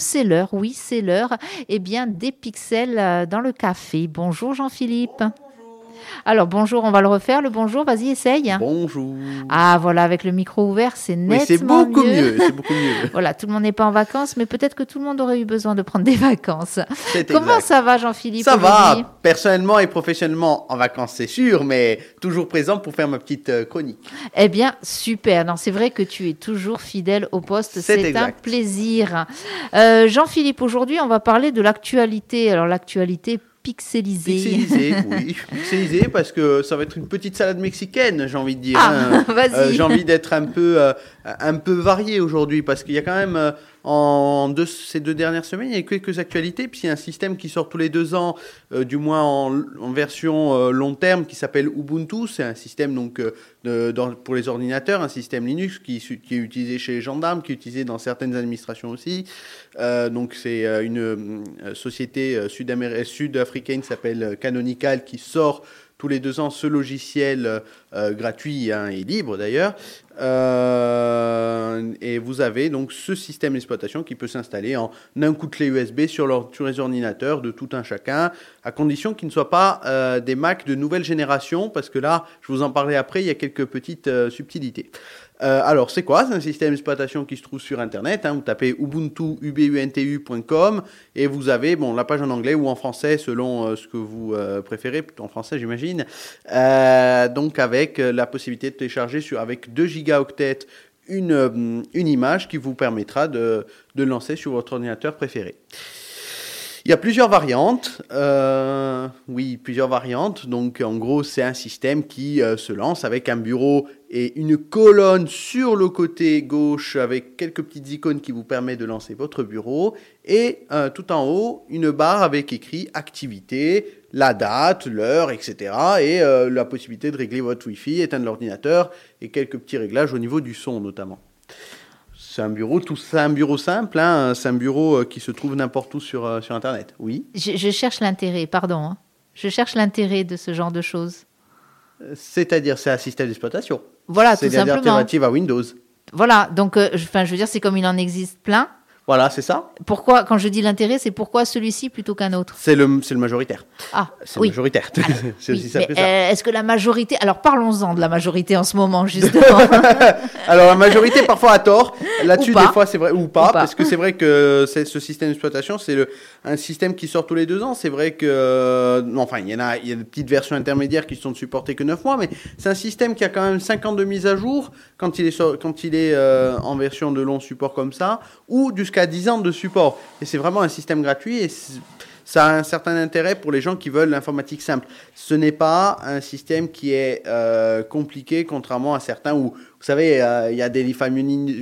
C'est l'heure, oui, c'est l'heure. Eh bien, des pixels euh, dans le café. Bonjour Jean-Philippe. Alors bonjour, on va le refaire. Le bonjour, vas-y, essaye. Bonjour. Ah voilà, avec le micro ouvert, c'est nettement Oui, c'est beaucoup mieux. c'est beaucoup mieux. voilà, tout le monde n'est pas en vacances, mais peut-être que tout le monde aurait eu besoin de prendre des vacances. C'est Comment exact. ça va, Jean-Philippe Ça va, personnellement et professionnellement en vacances, c'est sûr, mais toujours présent pour faire ma petite euh, chronique. Eh bien, super. Non, c'est vrai que tu es toujours fidèle au poste. C'est C'est un plaisir. Euh, Jean-Philippe, aujourd'hui, on va parler de l'actualité. Alors, l'actualité pixelisée. Pixelisé, oui, pixelisé parce que ça va être une petite salade mexicaine, j'ai envie de dire. Ah, hein. vas-y. Euh, j'ai envie d'être un peu, euh, un peu varié aujourd'hui parce qu'il y a quand même euh, en ces deux dernières semaines, il y a eu quelques actualités. Puis il y a un système qui sort tous les deux ans, euh, du moins en, version euh, long terme, qui s'appelle Ubuntu. C'est un système donc euh, pour les ordinateurs, un système Linux qui, est utilisé chez les gendarmes, qui est utilisé dans certaines administrations aussi. Donc c'est une société sud-africaine qui s'appelle Canonical qui sort tous les deux ans ce logiciel euh, euh, gratuit hein, et libre d'ailleurs. Euh, et vous avez donc ce système d'exploitation qui peut s'installer en un coup de clé USB sur, les ordinateurs de tout un chacun, à condition qu'ils ne soient pas des Mac de nouvelle génération, parce que là, je vous en parlais après, il y a quelques petites subtilités. Euh, alors, c'est quoi? C'est un système d'exploitation qui se trouve sur Internet. hein. vous tapez ubuntu, ubuntu.com et vous avez bon, la page en anglais ou en français selon euh, ce que vous euh, préférez, plutôt en français j'imagine. Euh, donc avec la possibilité de télécharger sur, avec 2 gigaoctets une, une image qui vous permettra de, de lancer sur votre ordinateur préféré. Il y a plusieurs variantes. euh, oui, plusieurs variantes. Donc, en gros, c'est un système qui euh, se lance avec un bureau et une colonne sur le côté gauche avec quelques petites icônes qui vous permettent de lancer votre bureau. Et euh, tout en haut, une barre avec écrit activité, la date, l'heure, etc. Et la possibilité de régler votre Wi-Fi, éteindre l'ordinateur et quelques petits réglages au niveau du son notamment. C'est un bureau, tout c'est un bureau simple, hein, c'est un bureau euh, qui se trouve n'importe où sur, euh, sur Internet. Oui. Je, je cherche l'intérêt, pardon. hein. Je cherche l'intérêt de ce genre de choses. Euh, C'est-à-dire, c'est un système d'exploitation. Voilà, tout c'est simplement. l'alternative à Windows. Voilà, donc, euh, enfin, je veux dire, c'est comme il en existe plein. Voilà, c'est ça. Pourquoi, quand je dis l'intérêt, c'est pourquoi celui-ci plutôt qu'un autre? C'est le, c'est le majoritaire. Ah, C'est oui. le majoritaire. c'est Oui, ça. euh, Est-ce que la majorité. Alors parlons-en de la majorité en ce moment, justement. Alors la majorité parfois à tort. Là-dessus des fois c'est vrai ou pas, Ou pas. parce que c'est vrai que ce système d'exploitation c'est un système qui sort tous les deux ans. C'est vrai que euh, non, enfin il y en a il y a des petites versions intermédiaires qui sont supportées que 9 mois, mais c'est un système qui a quand même 5 ans de mise à jour quand il est quand il est euh, en version de long support comme ça ou jusqu'à 10 ans de support. Et c'est vraiment un système gratuit et ça a un certain intérêt pour les gens qui veulent l'informatique simple. Ce n'est pas un système qui est euh, compliqué, contrairement à certains où, vous savez, euh, il y a des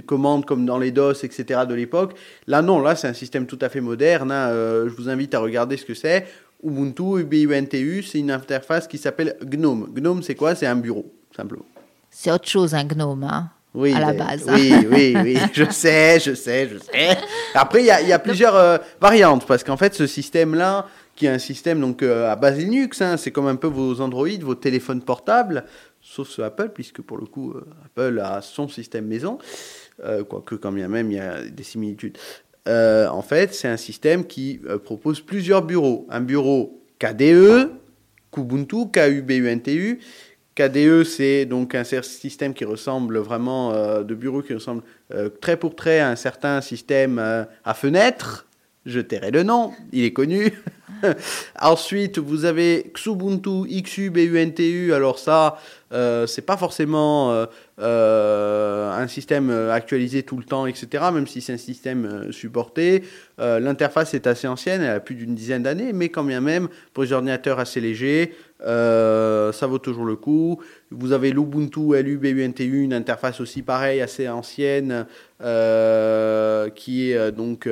commandes comme dans les DOS, etc. de l'époque. Là, non, là, c'est un système tout à fait moderne. hein. Euh, je vous invite à regarder ce que c'est. Ubuntu, UBUNTU, c'est une interface qui s'appelle GNOME. GNOME, c'est quoi? C'est un bureau, simplement. c'est autre chose, un gnome, hein, Oui, à la mais- base. Oui, oui, oui, je sais, je sais, je sais. Après, il y a, il y a plusieurs euh, variantes, parce qu'en fait, ce système-là, qui est un système donc euh, à base Linux, hein, c'est comme un peu vos Android, vos téléphones portables, sauf ce Apple, puisque pour le coup, euh, Apple a son système maison, quoique quand bien même, il y a des similitudes. En fait, c'est un système qui propose plusieurs bureaux. Un bureau KDE, Kubuntu, KUBUNTU. KDE, c'est donc un système qui ressemble vraiment, euh, de bureau qui ressemble euh, trait pour trait à un certain système euh, à fenêtre. Je tairai le nom, il est connu. Ensuite, vous avez Xubuntu, XUBUNTU. Alors ça, euh, c'est pas forcément euh, euh, un système euh, actualisé tout le temps, etc. Même si c'est un système supporté. L'interface est assez ancienne, elle a plus d'une dizaine d'années, mais quand bien même, pour les ordinateurs assez légers, ça vaut toujours le coup. Vous avez l'Ubuntu LUBUNTU, une interface aussi pareille, assez ancienne, qui est donc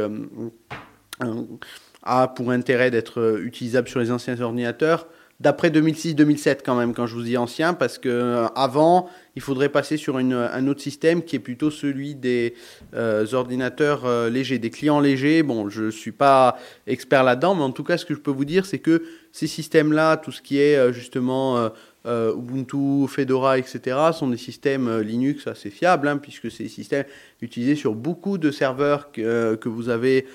a pour intérêt d'être euh, utilisable sur les anciens ordinateurs. D'après 2006-2007 quand même, quand je vous dis ancien, parce que euh, avant, il faudrait passer sur une- un autre système qui est plutôt celui des euh, ordinateurs euh, légers, des clients légers. Bon, je suis pas expert là-dedans, mais en tout cas, ce que je peux vous dire, c'est que ces systèmes-là, tout ce qui est euh, justement euh, Ubuntu, Fedora, etc., sont des systèmes euh, Linux assez fiables, hein, puisque c'est des systèmes utilisés sur beaucoup de serveurs que, euh, que vous avez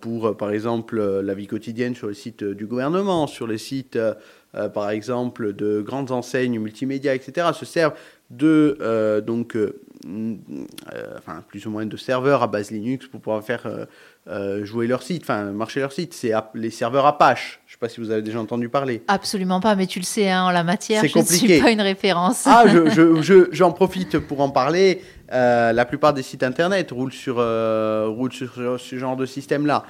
pour, par exemple, la vie quotidienne sur les sites du gouvernement, sur les sites, par exemple, de grandes enseignes multimédia, etc., se servent de, donc, enfin, plus ou moins de serveurs à base Linux pour pouvoir faire euh, jouer leur site, enfin marcher leur site. C'est les serveurs Apache. Je ne sais pas si vous avez déjà entendu parler. Absolument pas, mais tu le sais, hein, en la matière, je ne suis pas une référence. Ah, j'en je, je, profite pour en parler. Euh, la plupart des sites internet roulent sur, euh, roulent sur, ce genre de système-là.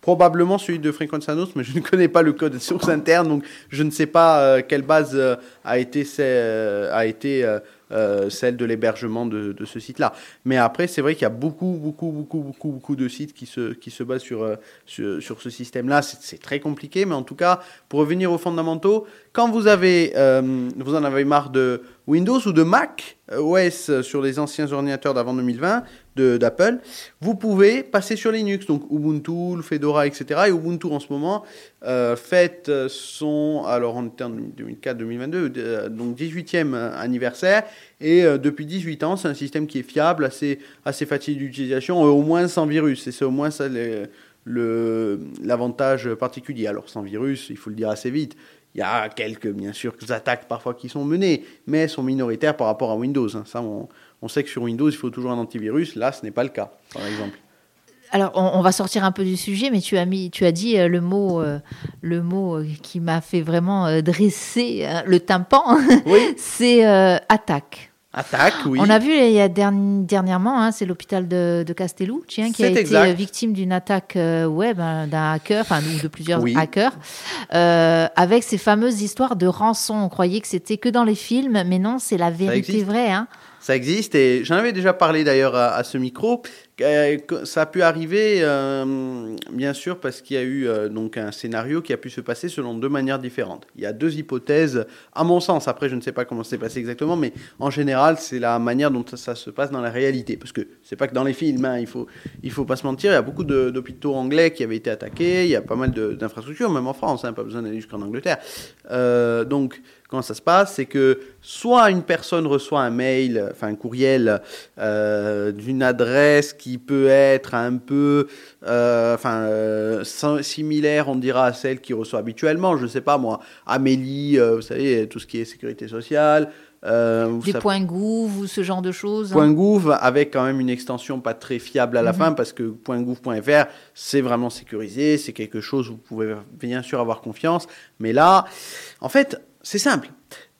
Probablement celui de Frequenzanos, mais je ne connais pas le code source interne, donc je ne sais pas quelle base a été, a été euh, celle de l'hébergement de, ce site-là. Mais après, c'est vrai qu'il y a beaucoup, beaucoup, beaucoup, beaucoup, beaucoup de sites qui se, qui se basent sur, euh, sur, ce système-là. C'est très compliqué, mais en tout cas, pour revenir aux fondamentaux, quand vous, avez, euh, vous en avez marre de Windows ou de Mac OS sur les anciens ordinateurs d'avant 2020, d'Apple, vous pouvez passer sur Linux, donc Ubuntu, Fedora, etc. Et Ubuntu en ce moment euh, fête son, alors on était en 2004-2022, euh, donc 18e anniversaire, et euh, depuis 18 ans, c'est un système qui est fiable, assez, assez facile d'utilisation, au moins sans virus, et c'est au moins ça l'avantage particulier. Alors sans virus, il faut le dire assez vite, il y a quelques, bien sûr, attaques parfois qui sont menées, mais elles sont minoritaires par rapport à Windows. Hein. Ça, on, on sait que sur Windows, il faut toujours un antivirus. Là, ce n'est pas le cas, par exemple. Alors, on, va sortir un peu du sujet, mais tu as, mis, tu as dit euh, le mot, euh, le mot euh, qui m'a fait vraiment dresser le tympan. Oui. c'est attaque. Attaque, oui. On a vu il y a dernièrement, hein, c'est l'hôpital de, de Castellucci qui a été victime d'une attaque web hein, d'un hacker, enfin de plusieurs hackers, avec ces fameuses histoires de rançon. On croyait que c'était que dans les films, mais non, c'est la vérité vraie. Hein. Ça existe et j'en avais déjà parlé d'ailleurs à, ce micro. Euh, ça a pu arriver, euh, bien sûr, parce qu'il y a eu euh, donc un scénario qui a pu se passer selon deux manières différentes. Il y a deux hypothèses, à mon sens. Après, je ne sais pas comment c'est passé exactement, mais en général, c'est la manière dont ça, se passe dans la réalité. Parce que c'est pas que dans les films, hein, il faut il faut pas se mentir. Il y a beaucoup d'hôpitaux anglais qui avaient été attaqués. Il y a pas mal d'infrastructures, même en France. Hein, pas besoin d'aller jusqu'en Angleterre. donc Comment ça se passe C'est que soit une personne reçoit un mail, enfin un courriel d'une adresse qui peut être un peu, euh, enfin euh, similaire, on dira à celle qu'il reçoit habituellement. Je ne sais pas moi, Amélie, vous savez tout ce qui est sécurité sociale. Des points gouv ou ce genre de choses. Point gouv avec quand même une extension pas très fiable à la mhm. fin parce que .gouv.fr c'est vraiment sécurisé, c'est quelque chose où vous pouvez bien sûr avoir confiance. Mais là, en fait, c'est simple.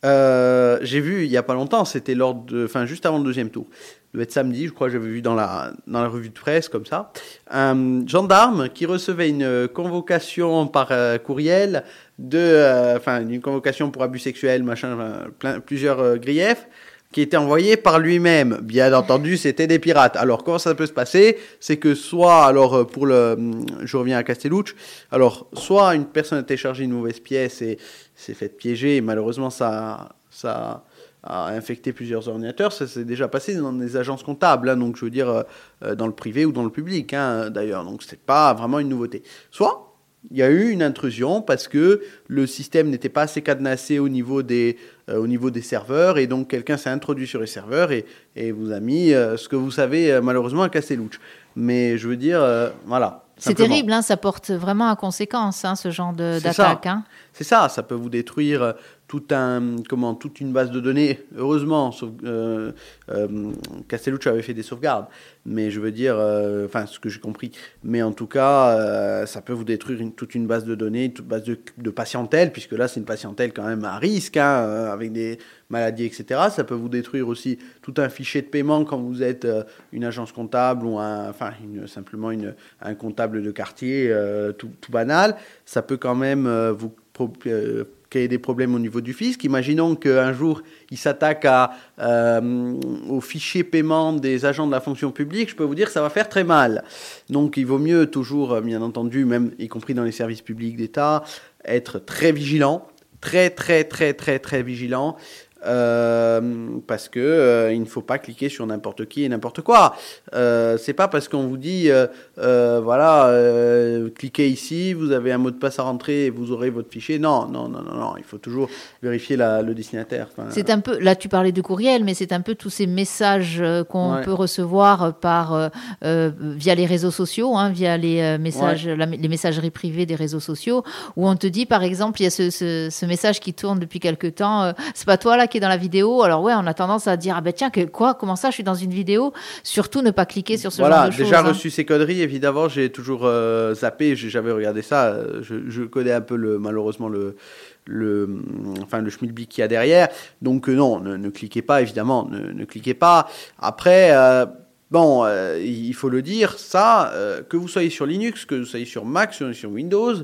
Euh, j'ai vu il y a pas longtemps, c'était lors de, enfin juste avant le deuxième tour, le être samedi, je crois, j'avais vu dans la dans la revue de presse comme ça, un gendarme qui recevait une convocation par euh, courriel de, euh, enfin une convocation pour abus sexuels, machin, plein, plusieurs griefs qui était envoyé par lui-même. Bien entendu, c'était des pirates. Alors, comment ça peut se passer? C'est que soit, alors, euh, pour le. Hum, je reviens à Castellucci. Alors, soit une personne a téléchargé une mauvaise pièce et s'est fait piéger, et malheureusement, ça, ça a infecté plusieurs ordinateurs. Ça s'est déjà passé dans des agences comptables, hein, donc je veux dire, euh, euh, dans le privé ou dans le public, hein, d'ailleurs. Donc, c'est pas vraiment une nouveauté. Soit il y a eu une intrusion parce que le système n'était pas assez cadenassé au niveau des, euh, au niveau des serveurs et donc quelqu'un s'est introduit sur les serveurs et, et vous a mis euh, ce que vous savez euh, malheureusement à casser louche. Mais je veux dire, voilà. C'est terrible, hein, ça porte vraiment à conséquence ce genre d'attaque. Hein. C'est ça, ça peut vous détruire tout un, comment, toute une base de données. Heureusement, sauf, euh, euh, avait fait des sauvegardes, mais je veux dire, euh, enfin, ce que j'ai compris. Mais en tout cas, ça peut vous détruire une, toute une base de données, toute base de, de patientèle, puisque là, c'est une patientèle quand même à risque, hein, avec des maladies, etc. Ça peut vous détruire aussi tout un fichier de paiement quand vous êtes une agence comptable ou un, enfin, une, simplement une, un comptable de quartier tout, tout, banal. Ça peut quand même vous qu'il y ait des problèmes au niveau du fisc. Imaginons qu'un jour, il s'attaque euh, au fichier paiement des agents de la fonction publique, je peux vous dire que ça va faire très mal. Donc il vaut mieux toujours, bien entendu, même y compris dans les services publics d'État, être très vigilant, très très très très très vigilant. Euh, parce que euh, il ne faut pas cliquer sur n'importe qui et n'importe quoi. Euh, c'est pas parce qu'on vous dit voilà cliquez ici, vous avez un mot de passe à rentrer et vous aurez votre fichier. Non, non, non, non, non. Il faut toujours vérifier la, le destinataire. c'est un peu là tu parlais de courriel, mais c'est un peu tous ces messages qu'on peut recevoir par via les réseaux sociaux, hein, via les messages, les messageries privées des réseaux sociaux, où on te dit par exemple il y a ce, ce, ce message qui tourne depuis quelque temps. c'est pas toi là qui est dans la vidéo. Alors ouais, on a tendance à dire ah ben tiens que quoi comment ça je suis dans une vidéo. Surtout ne pas cliquer sur ce genre de choses. Voilà, déjà hein. reçu ces conneries évidemment. J'ai toujours euh, zappé. J'avais regardé ça. Euh, je, connais un peu le malheureusement le le enfin le schmilblick qu'il y a derrière. Donc euh, non, ne, cliquez pas évidemment, ne, cliquez pas. Après. Bon, il faut le dire, ça, que vous soyez sur Linux, que vous soyez sur Mac, sur, sur Windows,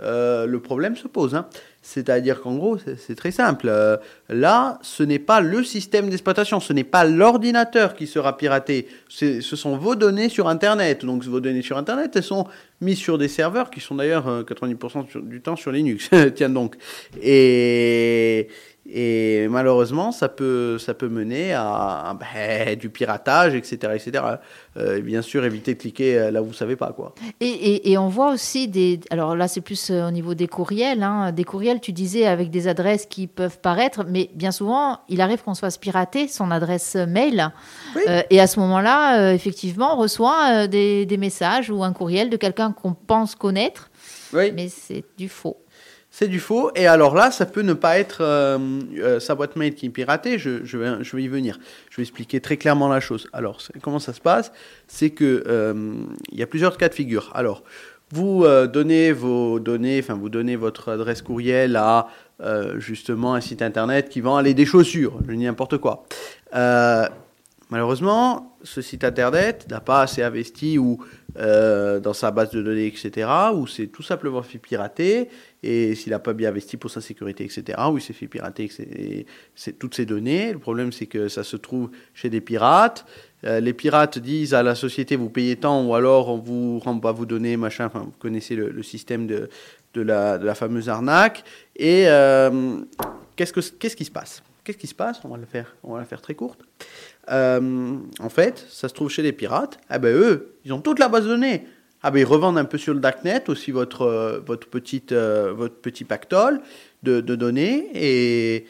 le problème se pose. Hein. C'est-à-dire qu'en gros, c'est très simple. Euh, là, ce n'est pas le système d'exploitation, ce n'est pas l'ordinateur qui sera piraté. Ce sont vos données sur Internet. Donc vos données sur Internet, elles sont mises sur des serveurs qui sont d'ailleurs 90% euh, du temps sur Linux. Tiens donc. Et, et malheureusement, ça peut, ça peut mener à, ben, du piratage, etc. etc. Euh, bien sûr, éviter de cliquer euh, là où vous ne savez pas. Quoi. Et, et, on voit aussi des. Alors là, c'est plus euh, au niveau des courriels. Hein. Des courriels, tu disais, avec des adresses qui peuvent paraître, mais bien souvent, il arrive qu'on se fasse pirater son adresse mail. et à ce moment-là, effectivement, on reçoit des, des, messages ou un courriel de quelqu'un qu'on pense connaître. Mais c'est du faux c'est du faux. Et alors là, ça peut ne pas être euh, euh, sa boîte mail qui est piratée. Je, vais, y venir. Je vais expliquer très clairement la chose. Alors, comment ça se passe? C'est que euh, il y a plusieurs cas de figure. Alors, vous donnez vos données, enfin, vous donnez votre adresse courriel à justement un site internet qui vend des chaussures. Je dis n'importe quoi. Malheureusement, ce site internet n'a pas assez investi ou dans sa base de données, etc., ou c'est tout simplement fait pirater et s'il n'a pas bien investi pour sa sécurité, etc., ou il s'est fait pirater toutes ces données. Le problème, c'est que ça se trouve chez des pirates. Euh, les pirates disent à la société, vous payez tant, ou alors on vous rend pas vos données, machin. Enfin, vous connaissez le, système de, la, la, fameuse arnaque. Et euh, qu'est-ce, que, qu'est-ce qui se passe? Qu'est-ce qui se passe? On va, le faire, on va la faire très courte. Euh, en fait, ça se trouve chez les pirates. Ah ben eux, ils ont toute la base de données. Ah ben ils revendent un peu sur le darknet aussi votre, euh, votre, petite, euh, votre petit pactole de, de données et,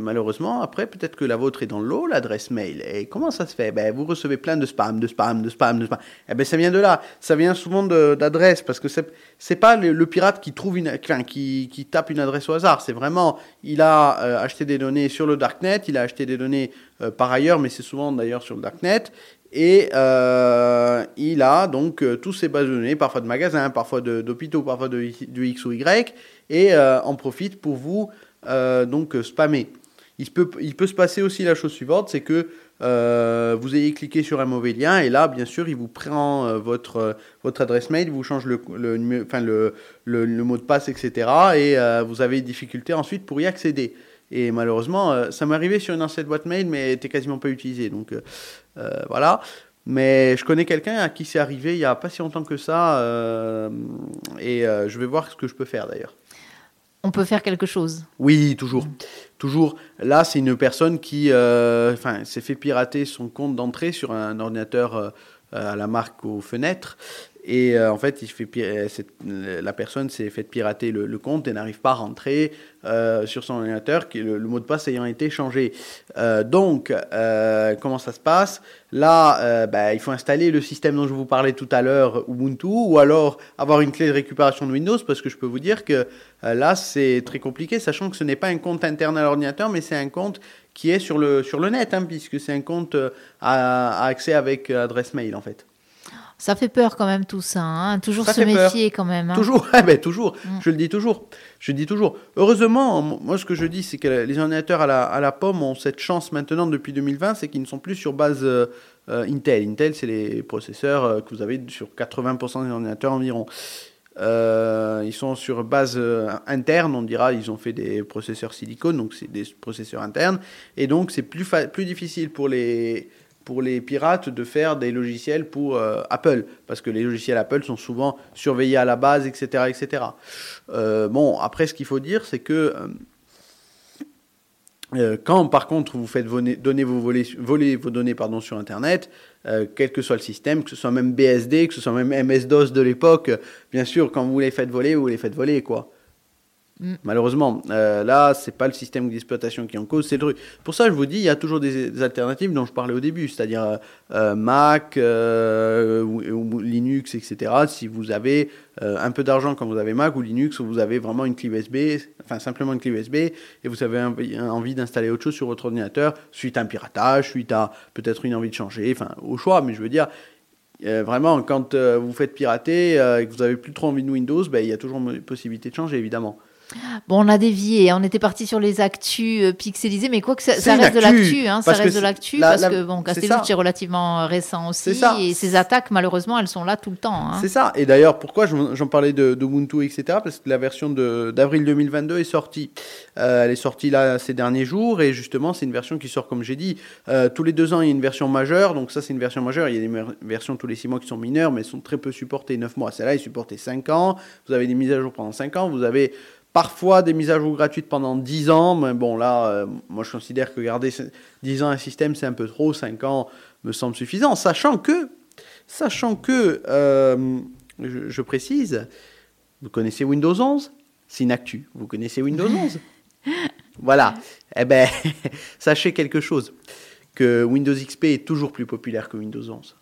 malheureusement après peut-être que la vôtre est dans l'eau, l'adresse mail. Et comment ça se fait? Ben, Vous recevez plein de spam, de spam, de spam, de spam. Eh ben ça vient de là, ça vient souvent d'adresse parce que c'est c'est pas le, pirate qui trouve une, qui, tape une adresse au hasard. C'est vraiment, il a euh, acheté des données sur le darknet, il a acheté des données par ailleurs, mais c'est souvent d'ailleurs sur le darknet. Et euh, il a donc euh, tous ces bases de données, parfois de magasins, parfois d'hôpitaux, parfois de, X ou Y, et euh, en profite pour vous donc spammer. Il peut, se passer aussi la chose suivante, c'est que vous ayez cliqué sur un mauvais lien, et là, bien sûr, il vous prend votre, adresse mail, il vous change le, mot de passe, etc., et vous avez des difficultés ensuite pour y accéder. Et malheureusement, euh, ça m'est arrivé sur une ancienne boîte mail, mais n'était quasiment pas utilisée. Donc euh, euh, voilà. Mais je connais quelqu'un à qui c'est arrivé il n'y a pas si longtemps que ça. et je vais voir ce que je peux faire d'ailleurs. On peut faire quelque chose. Oui, toujours. Toujours. Là, c'est une personne qui enfin, s'est fait pirater son compte d'entrée sur un ordinateur à la marque aux fenêtres. Et euh, en fait, il fait, la personne s'est fait pirater le, compte et n'arrive pas à rentrer euh, sur son ordinateur, le, mot de passe ayant été changé. Euh, donc, comment ça se passe? Là, bah, il faut installer le système dont je vous parlais tout à l'heure, Ubuntu, ou alors avoir une clé de récupération de Windows, parce que je peux vous dire que là, c'est très compliqué, sachant que ce n'est pas un compte interne à l'ordinateur, mais c'est un compte qui est sur le, sur le net, hein, puisque c'est un compte à, à accès avec adresse mail, en fait. Ça fait peur quand même tout ça, hein. toujours se méfier quand même. Hein. Toujours, eh ben, toujours, mm. je le dis toujours. Je le dis toujours. Heureusement, moi ce que je dis, c'est que les ordinateurs à la, à la pomme ont cette chance maintenant depuis 2020, c'est qu'ils ne sont plus sur base euh, euh, Intel. Intel, c'est les processeurs euh, que vous avez sur 80% des ordinateurs environ. ils sont sur base interne, on dira, ils ont fait des processeurs silicone, donc c'est des processeurs internes, et donc c'est plus, plus difficile pour les, pour les pirates de faire des logiciels pour euh, Apple, parce que les logiciels Apple sont souvent surveillés à la base, etc. etc. Euh, bon, après, ce qu'il faut dire, c'est que quand par contre vous faites donner vos voler, voler vos données pardon, sur Internet, quel que soit le système, que ce soit même BSD, que ce soit même MS-DOS de l'époque, bien sûr, quand vous les faites voler, vous les faites voler, quoi. Mm. Malheureusement, euh, là, c'est pas le système d'exploitation qui est en cause, c'est le truc. Pour ça, je vous dis, il y a toujours des, alternatives dont je parlais au début, c'est-à-dire euh, euh, Mac ou, Linux, etc. Si vous avez un peu d'argent quand vous avez Mac ou Linux, ou vous avez vraiment une clé USB, enfin simplement une clé USB, et vous avez envie d'installer autre chose sur votre ordinateur, suite à un piratage, suite à peut-être une envie de changer, enfin au choix, mais je veux dire, vraiment, quand vous faites pirater et que vous avez plus trop envie de Windows, ben, il y a toujours possibilité de changer, évidemment. Bon, on a dévié, on était parti sur les actus euh, pixelisés, mais quoi que ça, reste de l'actu, hein, ça reste de l'actu, parce que bon, Castellucci est, relativement récent aussi, et ces attaques, malheureusement, elles sont là tout le temps. Hein. C'est ça, et d'ailleurs, pourquoi j'en parlais de, Ubuntu, etc., parce que la version d'avril 2022 est sortie. Euh, elle est sortie là ces derniers jours, et justement, c'est une version qui sort, comme j'ai dit, euh, tous les deux ans, il y a une version majeure, donc ça, c'est une version majeure, il y a des versions tous les six mois qui sont mineures, mais elles sont très peu supportées, 9 mois. Celle-là est supportée 5 ans, vous avez des mises à jour pendant 5 ans, vous avez Parfois des mises à jour gratuites pendant 10 ans, mais bon là, euh, moi je considère que garder 10 ans un système c'est un peu trop, 5 ans me semble suffisant, sachant que, sachant que, euh, je, précise, vous connaissez Windows 11 C'est une actu, vous connaissez Windows 11 Voilà, eh ben, sachez quelque chose, que Windows XP est toujours plus populaire que Windows 11.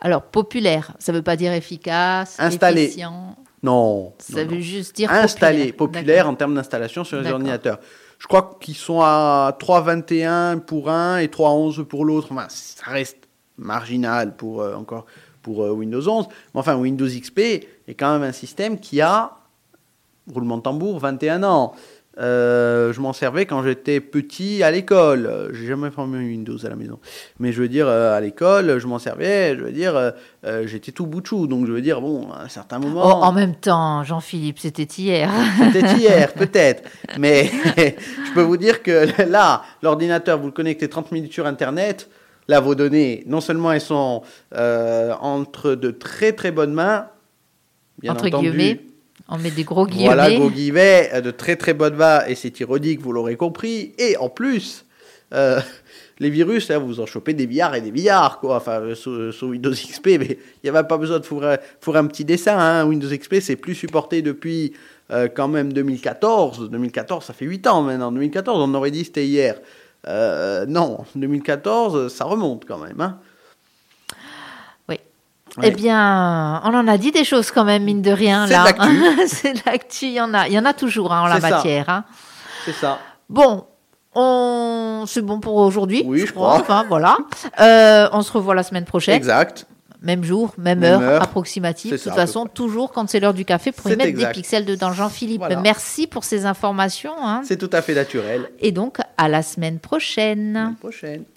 Alors, populaire, ça ne veut pas dire efficace, Installé. efficient non. Ça veut juste dire installé, populaire, en termes d'installation sur les ordinateurs. Je crois qu'ils sont à 3,21 pour un et 3,11 pour l'autre. Enfin, ça reste marginal pour euh, encore pour euh, Windows 11. Mais enfin, Windows XP est quand même un système qui a, roulement de tambour, 21 ans. Euh, je m'en servais quand j'étais petit à l'école. J'ai jamais formé Windows à la maison. Mais je veux dire, euh, à l'école, je m'en servais, je veux dire, euh, j'étais tout bout de chou. Donc je veux dire, bon, à un certain moment. Oh, en même temps, Jean-Philippe, c'était hier. c'était hier, peut-être. Mais je peux vous dire que là, l'ordinateur, vous le connectez 30 minutes sur Internet. Là, vos données, non seulement elles sont entre de très très bonnes mains, bien entre entendu, guillemets on met des gros guillemets. Voilà, gros guillemets, euh, de très très bonne va, et c'est ironique, vous l'aurez compris. Et en plus, euh, les virus, là, vous en chopez des billards et des billards, quoi. Enfin, euh, sur, Windows XP, mais il n'y avait pas besoin de fourrer, un petit dessin. Hein. Windows XP, c'est plus supporté depuis quand même 2014. 2014, ça fait 8 ans maintenant. 2014, on aurait dit c'était hier. non, 2014, ça remonte quand même. Hein. Eh bien, on en a dit des choses quand même, mine de rien, là. C'est l'actu, il y en a. Il y en a toujours hein, en la matière. Hein. C'est ça. Bon, on... c'est bon pour aujourd'hui. Oui, je, crois. Enfin, voilà. Euh, on se revoit la semaine prochaine. Exact. Même jour, même, heure, approximative. de toute façon, toujours quand c'est l'heure du café, pour y mettre des pixels dedans. Jean-Philippe, merci pour ces informations. Hein. C'est tout à fait naturel. Et donc, à la semaine prochaine. La semaine prochaine.